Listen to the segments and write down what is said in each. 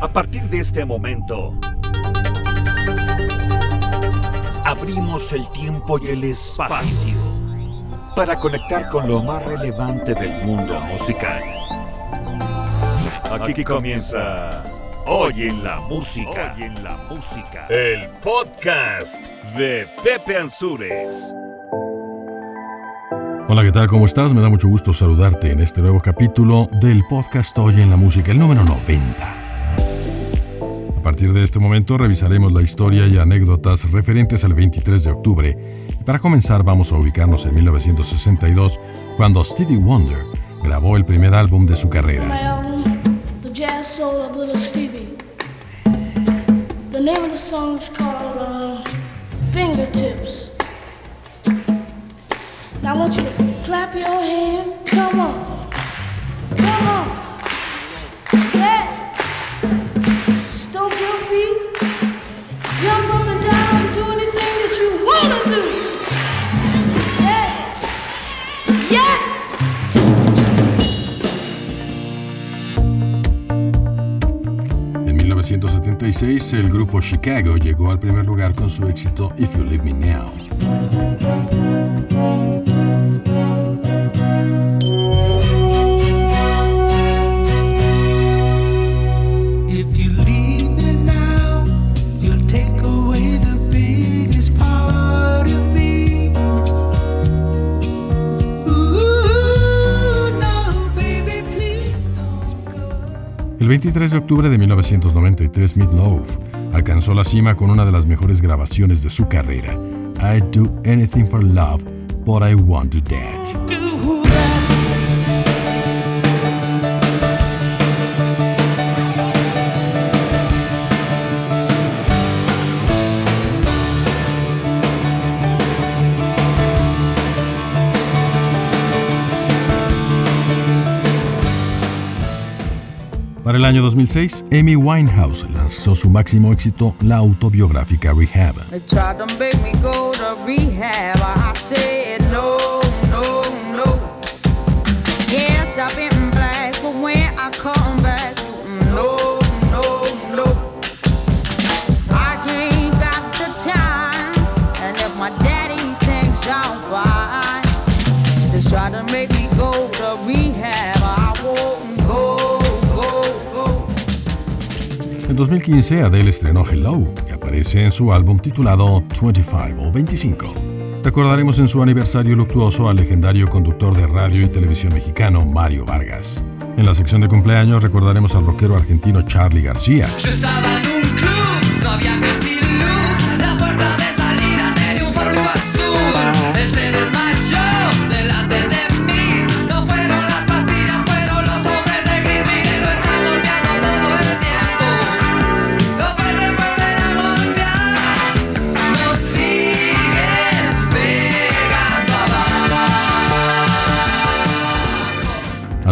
A partir de este momento, abrimos el tiempo y el espacio para conectar con lo más relevante del mundo musical. Aquí comienza Hoy en la música. Hoy en la música. El podcast de Pepe Ansures. Hola, ¿qué tal? ¿Cómo estás? Me da mucho gusto saludarte en este nuevo capítulo del podcast Hoy en la música, el número 90. A partir de este momento revisaremos la historia y anécdotas referentes al 23 de octubre. Para comenzar vamos a ubicarnos en 1962, cuando Stevie Wonder grabó el primer álbum de su carrera. Clap your hand. Come on. Come on. 1976, el grupo Chicago llegó al primer lugar con su éxito If You Leave Me Now. El 23 de octubre de 1993, Meatloaf alcanzó la cima con una de las mejores grabaciones de su carrera, I'd Do Anything for Love, But I Want to Dance. Para el año 2006, Amy Winehouse lanzó su máximo éxito, la autobiográfica Rehab. En 2015, Adele estrenó Hello, que aparece en su álbum titulado 25 o 25. Recordaremos en su aniversario luctuoso al legendario conductor de radio y televisión mexicano Mario Vargas. En la sección de cumpleaños recordaremos al rockero argentino Charlie García. Yo estaba en un club, no había casi luz. La puerta de salida tenía un azul. Desmayó delante de mí.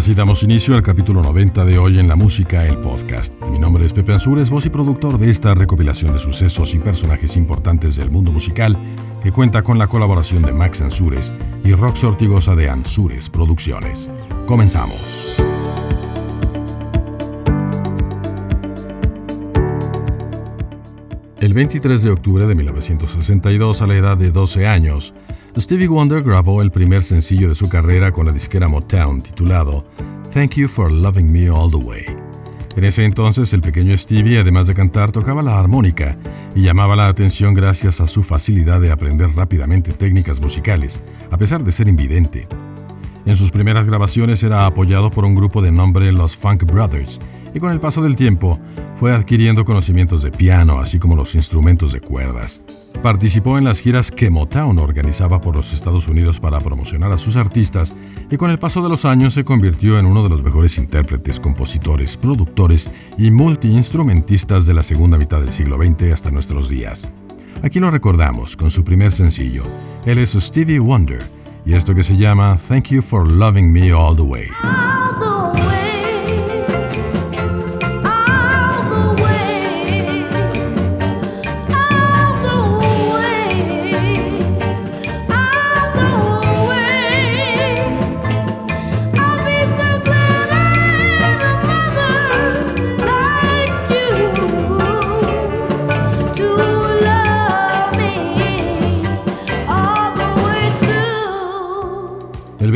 Así damos inicio al capítulo 90 de Hoy en la Música, el podcast. Mi nombre es Pepe Ansures, voz y productor de esta recopilación de sucesos y personajes importantes del mundo musical que cuenta con la colaboración de Max Ansures y Rox Ortigosa de Ansures Producciones. Comenzamos. El 23 de octubre de 1962, a la edad de 12 años, Stevie Wonder grabó el primer sencillo de su carrera con la disquera Motown titulado Thank You for Loving Me All the Way. En ese entonces, el pequeño Stevie, además de cantar, tocaba la armónica y llamaba la atención gracias a su facilidad de aprender rápidamente técnicas musicales, a pesar de ser invidente. En sus primeras grabaciones era apoyado por un grupo de nombre Los Funk Brothers, y con el paso del tiempo fue adquiriendo conocimientos de piano, así como los instrumentos de cuerdas. Participó en las giras que Motown organizaba por los Estados Unidos para promocionar a sus artistas y con el paso de los años se convirtió en uno de los mejores intérpretes, compositores, productores y multiinstrumentistas de la segunda mitad del siglo XX hasta nuestros días. Aquí lo recordamos con su primer sencillo. Él es Stevie Wonder y esto que se llama Thank You for Loving Me All the Way.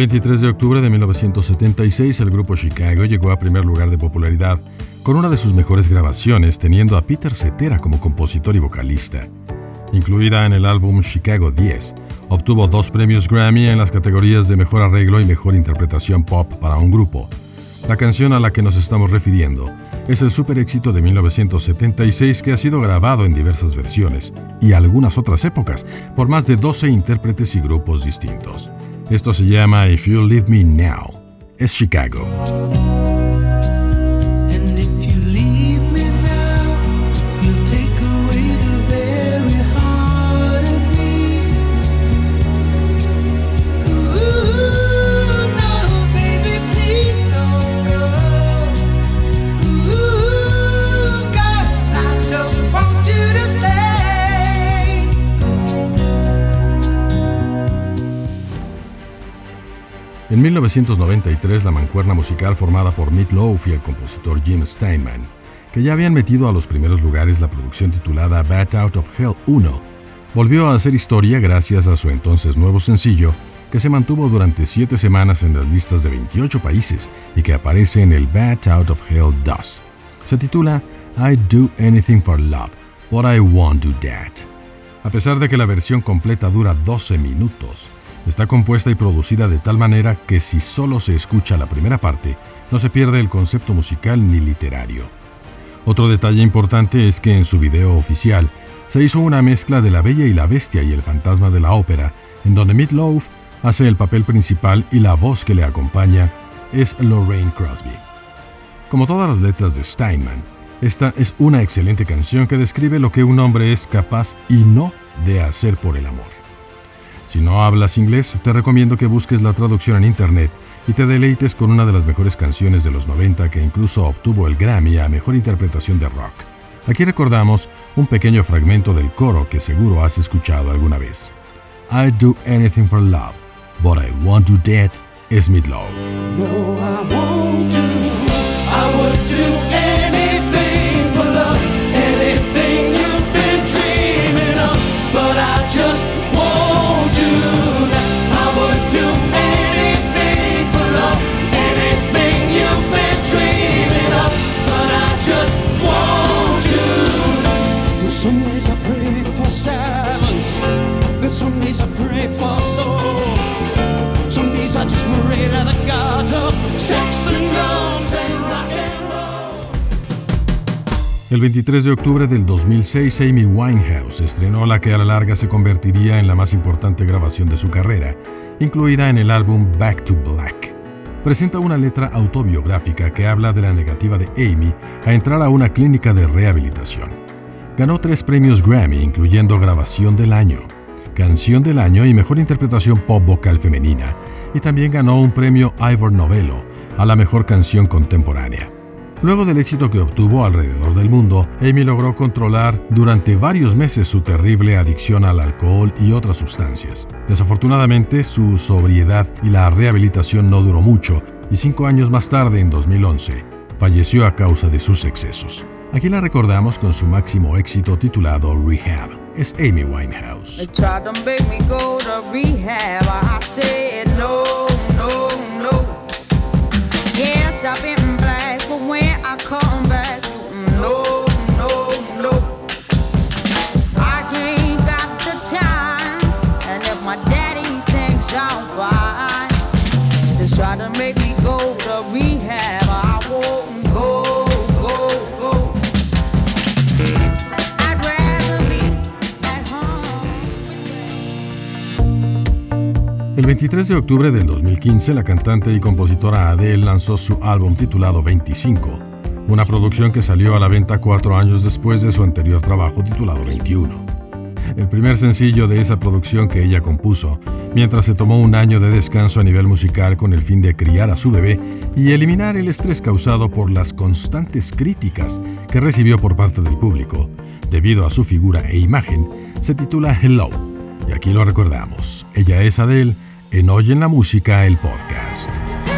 23 de octubre de 1976 el grupo Chicago llegó a primer lugar de popularidad con una de sus mejores grabaciones teniendo a Peter Cetera como compositor y vocalista. Incluida en el álbum Chicago 10, obtuvo dos premios Grammy en las categorías de Mejor Arreglo y Mejor Interpretación Pop para un grupo. La canción a la que nos estamos refiriendo es el super éxito de 1976 que ha sido grabado en diversas versiones y algunas otras épocas por más de 12 intérpretes y grupos distintos. Esto se llama If You Leave Me Now. Es Chicago. En 1993, la mancuerna musical formada por Meat Loaf y el compositor Jim Steinman, que ya habían metido a los primeros lugares la producción titulada Bat Out of Hell 1, volvió a hacer historia gracias a su entonces nuevo sencillo, que se mantuvo durante siete semanas en las listas de 28 países y que aparece en el Bat Out of Hell 2. Se titula I'd Do Anything for Love, but I Won't Do That. A pesar de que la versión completa dura 12 minutos, está compuesta y producida de tal manera que si solo se escucha la primera parte, no se pierde el concepto musical ni literario. Otro detalle importante es que en su video oficial se hizo una mezcla de La Bella y la Bestia y el Fantasma de la Ópera, en donde Meat Loaf hace el papel principal y la voz que le acompaña es Lorraine Crosby. Como todas las letras de Steinman, esta es una excelente canción que describe lo que un hombre es capaz y no de hacer por el amor. Si no hablas inglés, te recomiendo que busques la traducción en internet y te deleites con una de las mejores canciones de los 90 que incluso obtuvo el Grammy a Mejor Interpretación de Rock. Aquí recordamos un pequeño fragmento del coro que seguro has escuchado alguna vez. I'd do anything for love, but I do that es Meat Loaf. No, I won't do. I would do El 23 de octubre del 2006, Amy Winehouse estrenó la que a la larga se convertiría en la más importante grabación de su carrera, incluida en el álbum Back to Black. Presenta una letra autobiográfica que habla de la negativa de Amy a entrar a una clínica de rehabilitación. Ganó tres premios Grammy, incluyendo Grabación del Año, Canción del Año y Mejor Interpretación Pop Vocal Femenina, y también ganó un premio Ivor Novello a la Mejor Canción Contemporánea. Luego del éxito que obtuvo alrededor del mundo, Amy logró controlar durante varios meses su terrible adicción al alcohol y otras sustancias. Desafortunadamente, su sobriedad y la rehabilitación no duró mucho, y cinco años más tarde, en 2011, falleció a causa de sus excesos. Aquí la recordamos con su máximo éxito titulado Rehab. Es Amy Winehouse. El 23 de octubre del 2015, la cantante y compositora Adele lanzó su álbum titulado 25, una producción que salió a la venta cuatro años después de su anterior trabajo titulado 21. El primer sencillo de esa producción que ella compuso, mientras se tomó un año de descanso a nivel musical con el fin de criar a su bebé y eliminar el estrés causado por las constantes críticas que recibió por parte del público, debido a su figura e imagen, se titula Hello. Y aquí lo recordamos. Ella es Adele en Hoy en la Música, el podcast.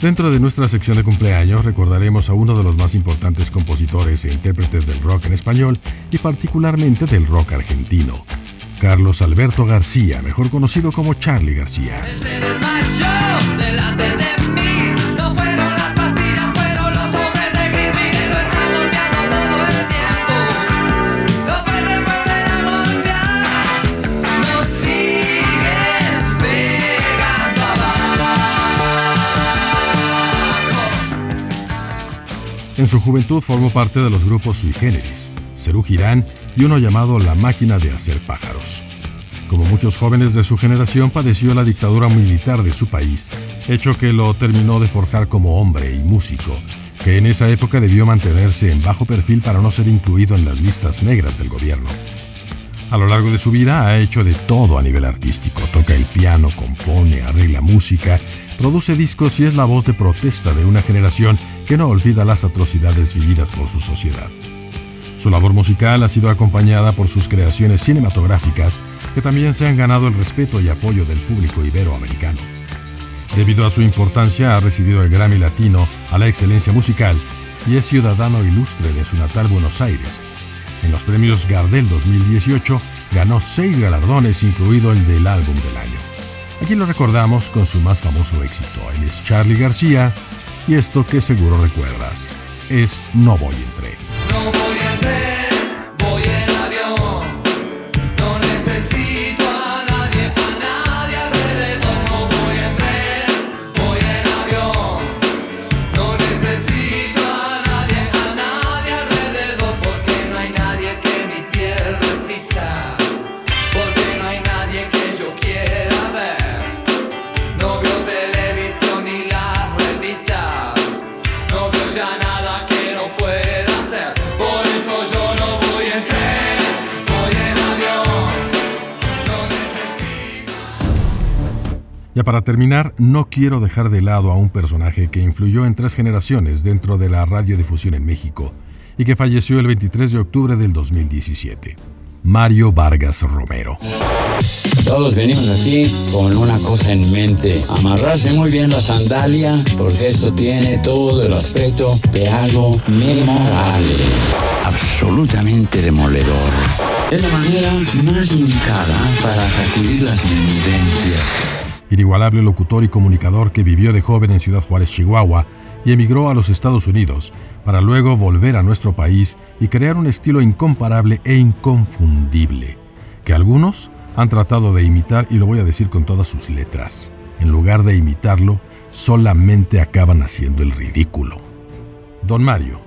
Dentro de nuestra sección de cumpleaños recordaremos a uno de los más importantes compositores e intérpretes del rock en español y particularmente del rock argentino, Carlos Alberto García, mejor conocido como Charlie García. En su juventud formó parte de los grupos Sui Generis, Cerú Girán y uno llamado La Máquina de Hacer Pájaros. Como muchos jóvenes de su generación, padeció la dictadura militar de su país, hecho que lo terminó de forjar como hombre y músico, que en esa época debió mantenerse en bajo perfil para no ser incluido en las listas negras del gobierno. A lo largo de su vida ha hecho de todo a nivel artístico. Toca el piano, compone, arregla música, produce discos y es la voz de protesta de una generación que no olvida las atrocidades vividas por su sociedad. Su labor musical ha sido acompañada por sus creaciones cinematográficas que también se han ganado el respeto y apoyo del público iberoamericano. Debido a su importancia ha recibido el Grammy Latino a la excelencia musical y es ciudadano ilustre de su natal Buenos Aires. En los premios Gardel 2018 ganó seis galardones, incluido el del álbum del año. Aquí lo recordamos con su más famoso éxito. Él es Charlie García y esto que seguro recuerdas es No voy en tren. No voy terminar, no quiero dejar de lado a un personaje que influyó en tres generaciones dentro de la radiodifusión en México y que falleció el 23 de octubre del 2017. Mario Vargas Romero. Todos venimos aquí con una cosa en mente, amarrarse muy bien la sandalia, porque esto tiene todo el aspecto de algo memorable. Absolutamente demoledor. Es la manera más indicada para sacudir las menudencias. Inigualable locutor y comunicador que vivió de joven en Ciudad Juárez, Chihuahua, y emigró a los Estados Unidos para luego volver a nuestro país y crear un estilo incomparable e inconfundible, que algunos han tratado de imitar y lo voy a decir con todas sus letras. En lugar de imitarlo, solamente acaban haciendo el ridículo. Don Mario,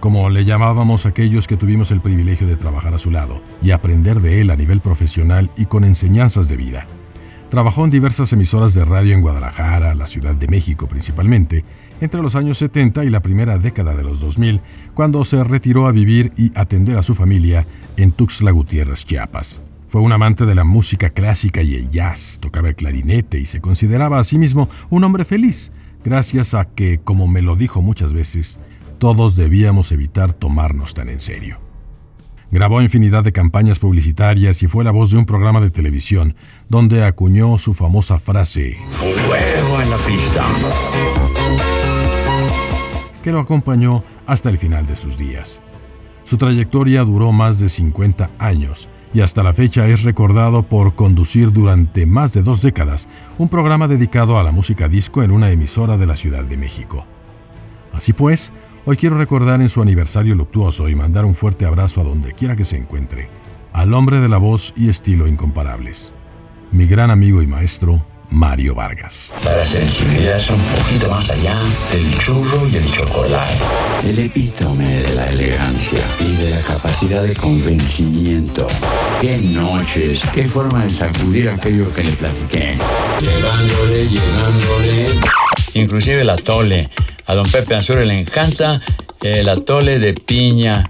como le llamábamos aquellos que tuvimos el privilegio de trabajar a su lado y aprender de él a nivel profesional y con enseñanzas de vida. Trabajó en diversas emisoras de radio en Guadalajara, la Ciudad de México principalmente, entre los años 70 y la primera década de los 2000, cuando se retiró a vivir y atender a su familia en Tuxtla Gutiérrez, Chiapas. Fue un amante de la música clásica y el jazz, tocaba el clarinete y se consideraba a sí mismo un hombre feliz, gracias a que, como me lo dijo muchas veces, todos debíamos evitar tomarnos tan en serio. Grabó infinidad de campañas publicitarias y fue la voz de un programa de televisión donde acuñó su famosa frase en la pista. que lo acompañó hasta el final de sus días. Su trayectoria duró más de 50 años y hasta la fecha es recordado por conducir durante más de dos décadas un programa dedicado a la música disco en una emisora de la Ciudad de México. Así pues, hoy quiero recordar en su aniversario luctuoso y mandar un fuerte abrazo a donde quiera que se encuentre, al hombre de la voz y estilo incomparables, mi gran amigo y maestro, Mario Vargas. La sensibilidad es un poquito más allá del churro y el chocolate. El epítome de la elegancia y de la capacidad de convencimiento. Qué noches, qué forma de sacudir aquello que le platiqué. Llegándole, llegándole. Inclusive el atole. A don Pepe Ansure le encanta el atole de piña.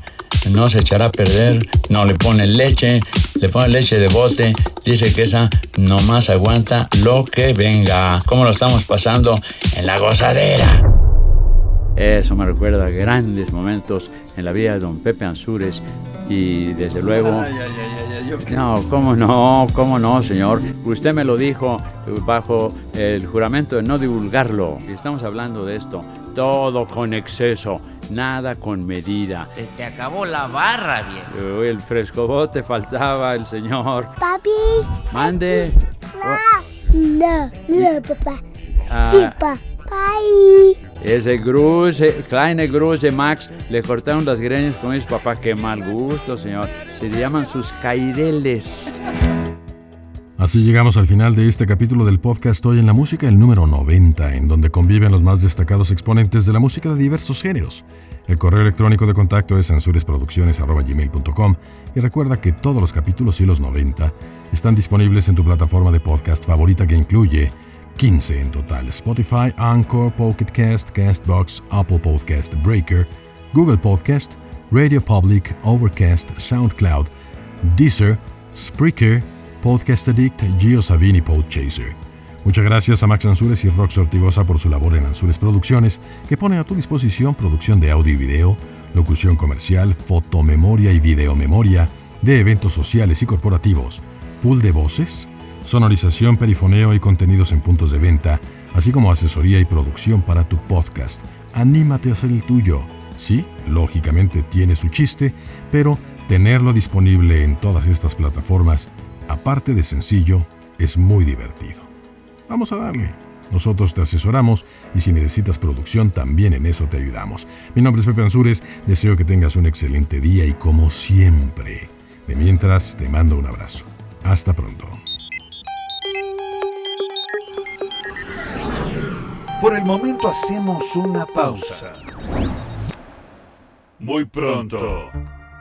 No se echará a perder, no le pone leche, le pone leche de bote, dice que esa nomás aguanta lo que venga. ¿Cómo lo estamos pasando en la gozadera? Eso me recuerda a grandes momentos en la vida de don Pepe Ansures y desde luego No, cómo no, cómo no, señor. Usted me lo dijo bajo el juramento de no divulgarlo. Y estamos hablando de esto. Todo con exceso, nada con medida. Se te acabó la barra, viejo. Uy, el frescobote faltaba, el señor. Papi. Mande. No, no, papá. Ah. Bye. ese Gruse, Kleine Gruse Max, le cortaron las greñas con mis papá. Qué mal gusto, señor. Se llaman sus caireles. Así llegamos al final de este capítulo del podcast Hoy en la Música, el número 90, en donde conviven los más destacados exponentes de la música de diversos géneros. El correo electrónico de contacto es censuresproducciones.gmail.com y recuerda que todos los capítulos y los 90 están disponibles en tu plataforma de podcast favorita que incluye 15 en total. Spotify, Anchor, Pocket Cast, Castbox, Apple Podcast, Breaker, Google Podcast, Radio Public, Overcast, SoundCloud, Deezer, Spreaker, Podcast Addict, Gio Savini y Podchaser. Muchas gracias a Max Ansures y Rox Ortigosa por su labor en Ansures Producciones, que pone a tu disposición producción de audio y video, locución comercial, fotomemoria y videomemoria, de eventos sociales y corporativos, pool de voces, sonorización, perifoneo y contenidos en puntos de venta, así como asesoría y producción para tu podcast. Anímate a hacer el tuyo. Sí, lógicamente tiene su chiste, pero tenerlo disponible en todas estas plataformas, aparte de sencillo, es muy divertido. Vamos a darle. Nosotros te asesoramos y si necesitas producción también en eso te ayudamos. Mi nombre es Pepe Ansures, deseo que tengas un excelente día y como siempre, de mientras te mando un abrazo. Hasta pronto. Por el momento hacemos una pausa. Muy pronto